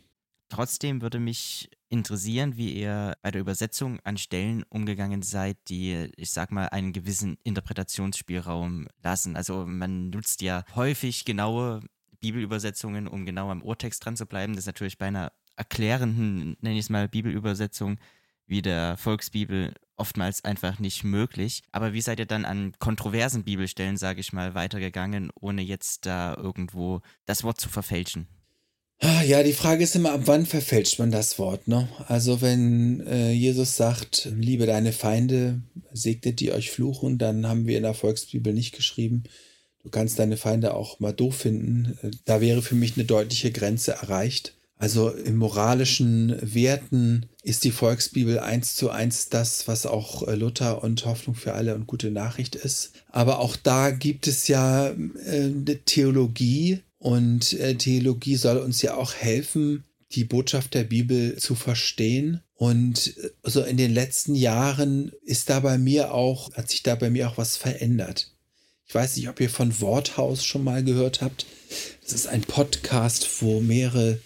S1: Trotzdem würde mich interessieren, wie ihr bei der Übersetzung an Stellen umgegangen seid, die, ich sag mal, einen gewissen Interpretationsspielraum lassen. Also man nutzt ja häufig genaue Bibelübersetzungen, um genau am Urtext dran zu bleiben. Das ist natürlich bei einer erklärenden, nenne ich es mal, Bibelübersetzung wie der Volksbibel oftmals einfach nicht möglich. Aber wie seid ihr dann an kontroversen Bibelstellen, sage ich mal, weitergegangen, ohne jetzt da irgendwo das Wort zu verfälschen?
S3: Ah, ja, die Frage ist immer, ab wann verfälscht man das Wort, ne? Also wenn äh, Jesus sagt, liebe deine Feinde, segnet die euch fluchen, dann haben wir in der Volksbibel nicht geschrieben, du kannst deine Feinde auch mal doof finden. Da wäre für mich eine deutliche Grenze erreicht. Also im moralischen Werten ist die Volksbibel eins zu eins das, was auch äh, Luther und Hoffnung für alle und gute Nachricht ist. Aber auch da gibt es ja äh, eine Theologie und äh, Theologie soll uns ja auch helfen, die Botschaft der Bibel zu verstehen. Und so in den letzten Jahren ist da bei mir auch, hat sich da bei mir auch was verändert. Ich weiß nicht, ob ihr von Worthaus schon mal gehört habt. Das ist ein Podcast, wo mehrere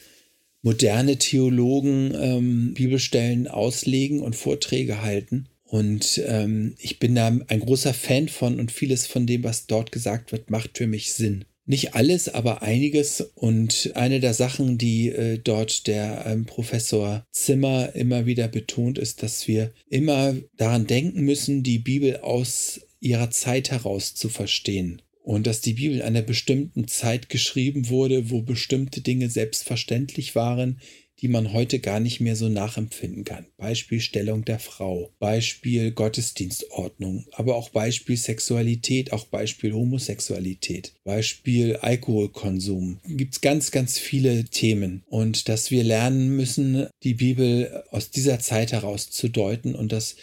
S3: moderne Theologen ähm, Bibelstellen auslegen und Vorträge halten. Und ähm, ich bin da ein großer Fan von und vieles von dem, was dort gesagt wird, macht für mich Sinn. Nicht alles, aber einiges. Und eine der Sachen, die äh, dort der ähm, Professor Zimmer immer wieder betont, ist, dass wir immer daran denken müssen, die Bibel aus ihrer Zeit heraus zu verstehen und dass die Bibel in einer bestimmten Zeit geschrieben wurde, wo bestimmte Dinge selbstverständlich waren, die man heute gar nicht mehr so nachempfinden kann. Beispiel Stellung der Frau, Beispiel Gottesdienstordnung, aber auch Beispiel Sexualität, auch Beispiel Homosexualität, Beispiel Alkoholkonsum. Gibt es ganz, ganz viele Themen und dass wir lernen müssen, die Bibel aus dieser Zeit heraus zu deuten und dass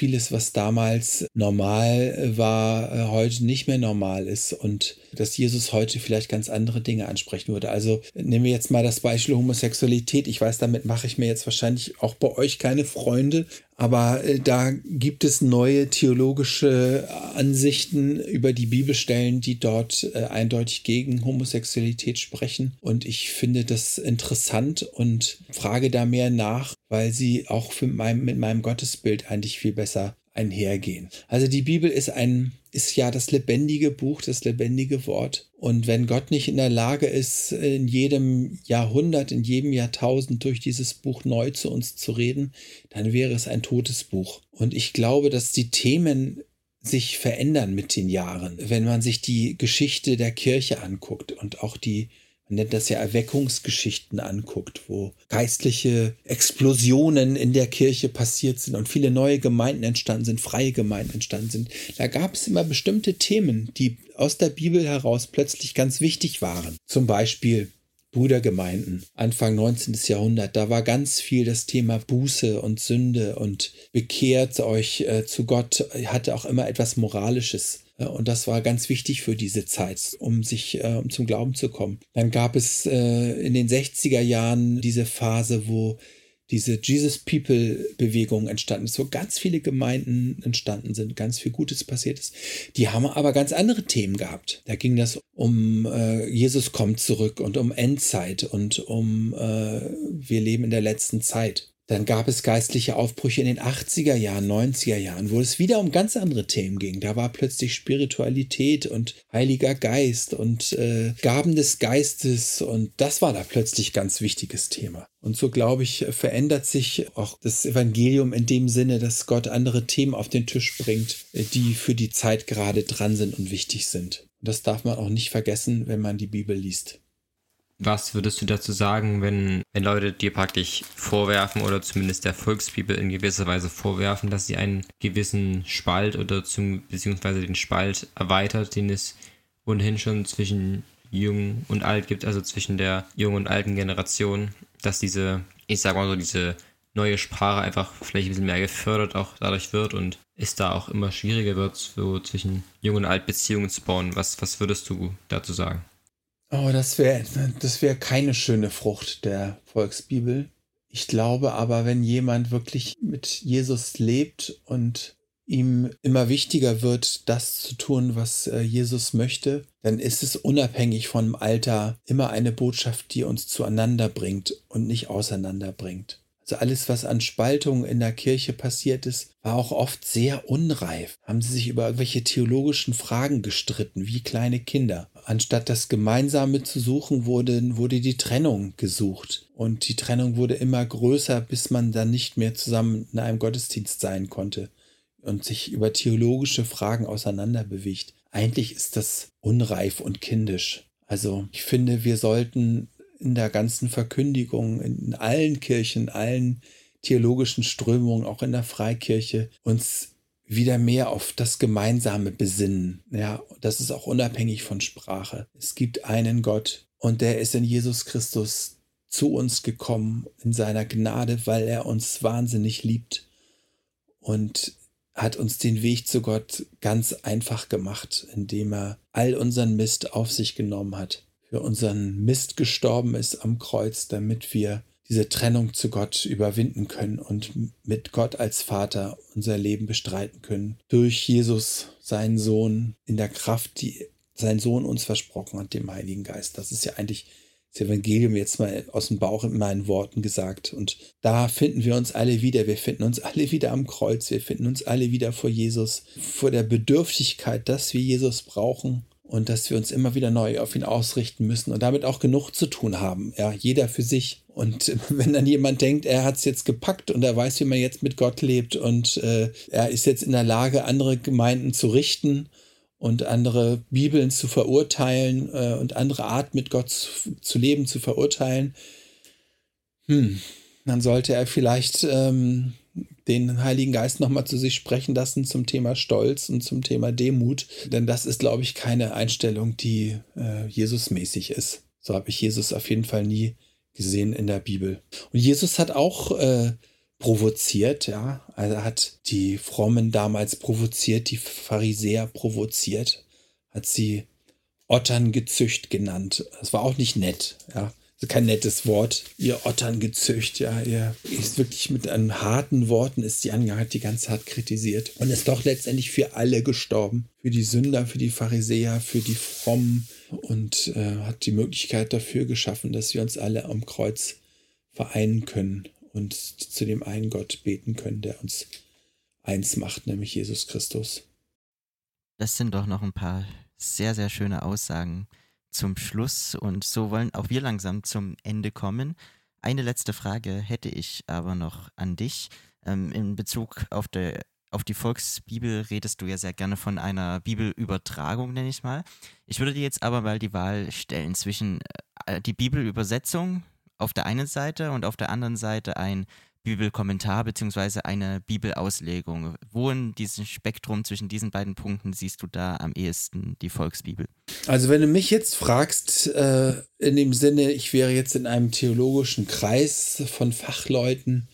S3: vieles, was damals normal war, äh, heute nicht mehr normal ist und dass Jesus heute vielleicht ganz andere Dinge ansprechen würde. Also nehmen wir jetzt mal das Beispiel Homosexualität. Ich weiß, damit mache ich mir jetzt wahrscheinlich auch bei euch keine Freunde, aber äh, da gibt es neue theologische Ansichten über die Bibelstellen, die dort äh, eindeutig gegen Homosexualität sprechen. Und ich finde das interessant und frage da mehr nach, weil sie auch mein, mit meinem Gottesbild eigentlich viel besser einhergehen. Also die Bibel ist ein ist ja das lebendige Buch, das lebendige Wort. Und wenn Gott nicht in der Lage ist, in jedem Jahrhundert, in jedem Jahrtausend durch dieses Buch neu zu uns zu reden, dann wäre es ein totes Buch. Und ich glaube, dass die Themen sich verändern mit den Jahren. Wenn man sich die Geschichte der Kirche anguckt und auch die nennt das ja Erweckungsgeschichten anguckt, wo geistliche Explosionen in der Kirche passiert sind und viele neue Gemeinden entstanden sind, freie Gemeinden entstanden sind. Da gab es immer bestimmte Themen, die aus der Bibel heraus plötzlich ganz wichtig waren. Zum Beispiel Brudergemeinden, Anfang 19. Jahrhundert, da war ganz viel das Thema Buße und Sünde und bekehrt euch äh, zu Gott, hatte auch immer etwas Moralisches. Äh, und das war ganz wichtig für diese Zeit, um sich äh, um zum Glauben zu kommen. Dann gab es äh, in den 60er Jahren diese Phase, wo diese Jesus People Bewegung entstanden ist, wo ganz viele Gemeinden entstanden sind, ganz viel Gutes passiert ist. Die haben aber ganz andere Themen gehabt. Da ging das um äh, Jesus kommt zurück und um Endzeit und um äh, wir leben in der letzten Zeit. Dann gab es geistliche Aufbrüche in den 80er Jahren, 90er Jahren, wo es wieder um ganz andere Themen ging. Da war plötzlich Spiritualität und Heiliger Geist und äh, Gaben des Geistes und das war da plötzlich ganz wichtiges Thema. Und so glaube ich, verändert sich auch das Evangelium in dem Sinne, dass Gott andere Themen auf den Tisch bringt, die für die Zeit gerade dran sind und wichtig sind. Und das darf man auch nicht vergessen, wenn man die Bibel liest.
S2: Was würdest du dazu sagen, wenn, wenn Leute dir praktisch vorwerfen oder zumindest der Volksbibel in gewisser Weise vorwerfen, dass sie einen gewissen Spalt oder zum, beziehungsweise den Spalt erweitert, den es ohnehin schon zwischen Jung und Alt gibt, also zwischen der jungen und alten Generation, dass diese, ich sag mal so, diese neue Sprache einfach vielleicht ein bisschen mehr gefördert auch dadurch wird und es da auch immer schwieriger wird, so zwischen Jung und Alt Beziehungen zu bauen. Was, was würdest du dazu sagen?
S3: Oh, das wäre das wäre keine schöne Frucht der Volksbibel. Ich glaube aber, wenn jemand wirklich mit Jesus lebt und ihm immer wichtiger wird, das zu tun, was äh, Jesus möchte, dann ist es unabhängig vom Alter immer eine Botschaft, die uns zueinander bringt und nicht auseinander bringt. Also alles, was an Spaltung in der Kirche passiert ist, war auch oft sehr unreif. Haben sie sich über irgendwelche theologischen Fragen gestritten, wie kleine Kinder. Anstatt das Gemeinsame zu suchen, wurde, wurde die Trennung gesucht. Und die Trennung wurde immer größer, bis man dann nicht mehr zusammen in einem Gottesdienst sein konnte und sich über theologische Fragen auseinander bewegt. Eigentlich ist das unreif und kindisch. Also ich finde, wir sollten in der ganzen Verkündigung, in allen Kirchen, allen theologischen Strömungen, auch in der Freikirche, uns wieder mehr auf das Gemeinsame besinnen. Ja, das ist auch unabhängig von Sprache. Es gibt einen Gott und der ist in Jesus Christus zu uns gekommen in seiner Gnade, weil er uns wahnsinnig liebt und hat uns den Weg zu Gott ganz einfach gemacht, indem er all unseren Mist auf sich genommen hat für unseren Mist gestorben ist am Kreuz, damit wir diese Trennung zu Gott überwinden können und mit Gott als Vater unser Leben bestreiten können. Durch Jesus, seinen Sohn, in der Kraft, die sein Sohn uns versprochen hat, dem Heiligen Geist. Das ist ja eigentlich das Evangelium jetzt mal aus dem Bauch in meinen Worten gesagt. Und da finden wir uns alle wieder. Wir finden uns alle wieder am Kreuz. Wir finden uns alle wieder vor Jesus, vor der Bedürftigkeit, dass wir Jesus brauchen und dass wir uns immer wieder neu auf ihn ausrichten müssen und damit auch genug zu tun haben. Ja, jeder für sich. Und wenn dann jemand denkt, er hat es jetzt gepackt und er weiß, wie man jetzt mit Gott lebt und äh, er ist jetzt in der Lage, andere Gemeinden zu richten und andere Bibeln zu verurteilen äh, und andere Art mit Gott zu, zu, leben zu verurteilen, hm, dann sollte er vielleicht ähm, den Heiligen Geist nochmal zu sich sprechen lassen zum Thema Stolz und zum Thema Demut. Denn das ist, glaube ich, keine Einstellung, die äh, Jesus-mäßig ist. So habe ich Jesus auf jeden Fall nie gesehen in der Bibel. Und Jesus hat auch äh, provoziert, ja. Also er hat die Frommen damals provoziert, die Pharisäer provoziert, hat sie Otterngezücht genannt. Das war auch nicht nett, ja kein nettes Wort, ihr Otterngezücht, ja, ihr ist wirklich mit einem harten Worten ist die Angehört die ganz hart kritisiert und ist doch letztendlich für alle gestorben, für die Sünder, für die Pharisäer, für die Frommen und äh, hat die Möglichkeit dafür geschaffen, dass wir uns alle am Kreuz vereinen können und zu dem einen Gott beten können, der uns eins macht, nämlich Jesus Christus.
S1: Das sind doch noch ein paar sehr, sehr schöne Aussagen zum Schluss und so wollen auch wir langsam zum Ende kommen. Eine letzte Frage hätte ich aber noch an dich ähm, in Bezug auf, der, auf die Volksbibel redest du ja sehr gerne von einer Bibelübertragung, nenne ich mal. Ich würde dir jetzt aber mal die Wahl stellen zwischen äh, die Bibelübersetzung auf der einen Seite und auf der anderen Seite ein Bibelkommentar beziehungsweise eine Bibelauslegung. Wo in diesem Spektrum zwischen diesen beiden Punkten siehst du da am ehesten die Volksbibel?
S3: Also wenn du mich jetzt fragst, äh, in dem Sinne, ich wäre jetzt in einem theologischen Kreis von Fachleuten,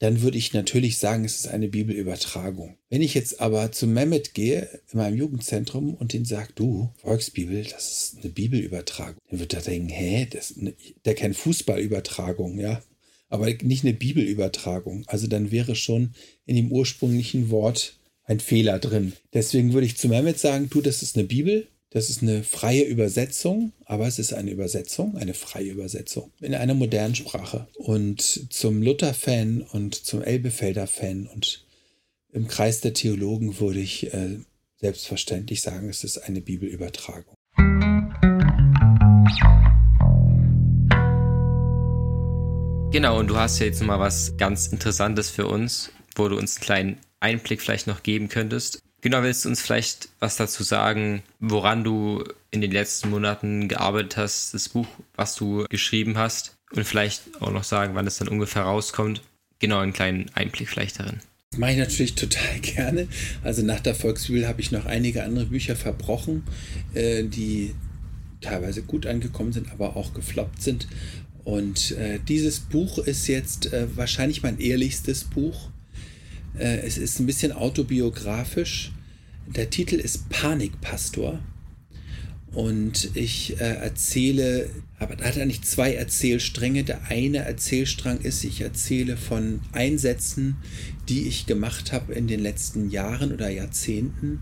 S3: dann würde ich natürlich sagen, es ist eine Bibelübertragung. Wenn ich jetzt aber zu Mehmet gehe, in meinem Jugendzentrum, und den sage, du, Volksbibel, das ist eine Bibelübertragung, dann wird er denken, hä, das, der kennt Fußballübertragung, ja aber nicht eine Bibelübertragung. Also dann wäre schon in dem ursprünglichen Wort ein Fehler drin. Deswegen würde ich zu Mehmet sagen, du, das ist eine Bibel, das ist eine freie Übersetzung, aber es ist eine Übersetzung, eine freie Übersetzung in einer modernen Sprache. Und zum Luther-Fan und zum Elbefelder-Fan und im Kreis der Theologen würde ich äh, selbstverständlich sagen, es ist eine Bibelübertragung.
S2: Genau, und du hast ja jetzt nochmal was ganz Interessantes für uns, wo du uns einen kleinen Einblick vielleicht noch geben könntest. Genau, willst du uns vielleicht was dazu sagen, woran du in den letzten Monaten gearbeitet hast, das Buch, was du geschrieben hast und vielleicht auch noch sagen, wann es dann ungefähr rauskommt? Genau, einen kleinen Einblick vielleicht darin.
S3: Das mache ich natürlich total gerne. Also nach der Volksbibel habe ich noch einige andere Bücher verbrochen, äh, die teilweise gut angekommen sind, aber auch gefloppt sind. Und äh, dieses Buch ist jetzt äh, wahrscheinlich mein ehrlichstes Buch. Äh, es ist ein bisschen autobiografisch. Der Titel ist Panikpastor. Und ich äh, erzähle, aber da hat nicht zwei Erzählstränge. Der eine Erzählstrang ist, ich erzähle von Einsätzen, die ich gemacht habe in den letzten Jahren oder Jahrzehnten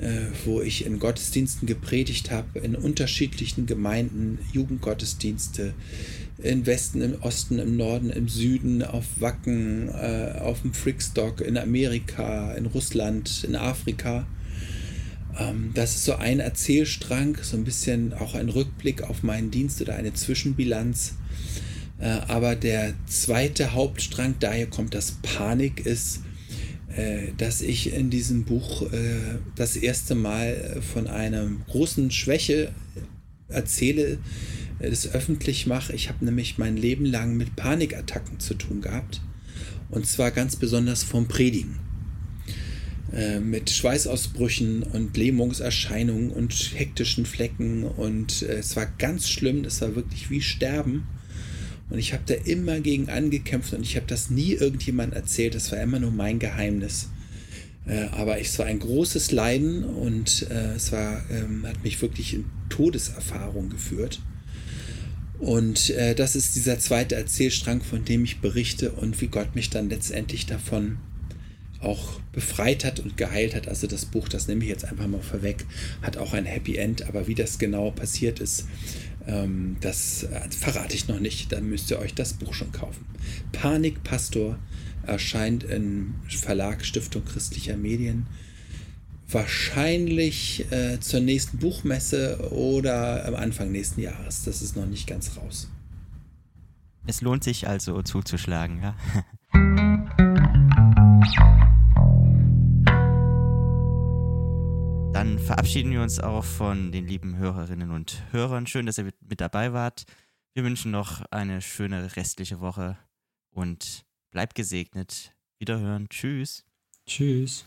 S3: äh, wo ich in Gottesdiensten gepredigt habe, in unterschiedlichen Gemeinden, Jugendgottesdienste, im Westen, im Osten, im Norden, im Süden, auf Wacken, äh, auf dem Frickstock, in Amerika, in Russland, in Afrika. Ähm, das ist so ein Erzählstrang, so ein bisschen auch ein Rückblick auf meinen Dienst oder eine Zwischenbilanz. Äh, aber der zweite Hauptstrang, daher kommt das Panik, ist, äh, dass ich in diesem Buch äh, das erste Mal von einer großen Schwäche erzähle, äh, das öffentlich mache. Ich habe nämlich mein Leben lang mit Panikattacken zu tun gehabt. Und zwar ganz besonders vom Predigen. mit Schweißausbrüchen und Lähmungserscheinungen und hektischen Flecken. Und es war ganz schlimm. Das war wirklich wie Sterben. Und ich habe da immer gegen angekämpft und ich habe das nie irgendjemand erzählt. Das war immer nur mein Geheimnis. Äh, aber es war ein großes Leiden und äh, es war, ähm, hat mich wirklich in Todeserfahrung geführt. Und äh, das ist dieser zweite Erzählstrang, von dem ich berichte und wie Gott mich dann letztendlich davon auch befreit hat und geheilt hat. Also das Buch, das nehme ich jetzt einfach mal vorweg, hat auch ein Happy End, aber wie das genau passiert ist, ähm, das äh, verrate ich noch nicht. Dann müsst ihr euch das Buch schon kaufen. Panikpastor erscheint im Verlag Stiftung Christlicher Medien. Wahrscheinlich äh, zur nächsten Buchmesse oder am Anfang nächsten Jahres. Das ist noch nicht ganz raus.
S1: Es lohnt sich also zuzuschlagen, ja. Dann verabschieden wir uns auch von den lieben Hörerinnen und Hörern. Schön, dass ihr mit dabei wart. Wir wünschen noch eine schöne restliche Woche und bleibt gesegnet. Wiederhören. Tschüss.
S2: Tschüss.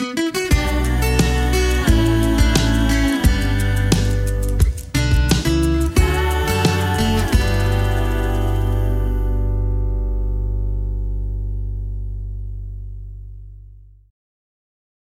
S2: Música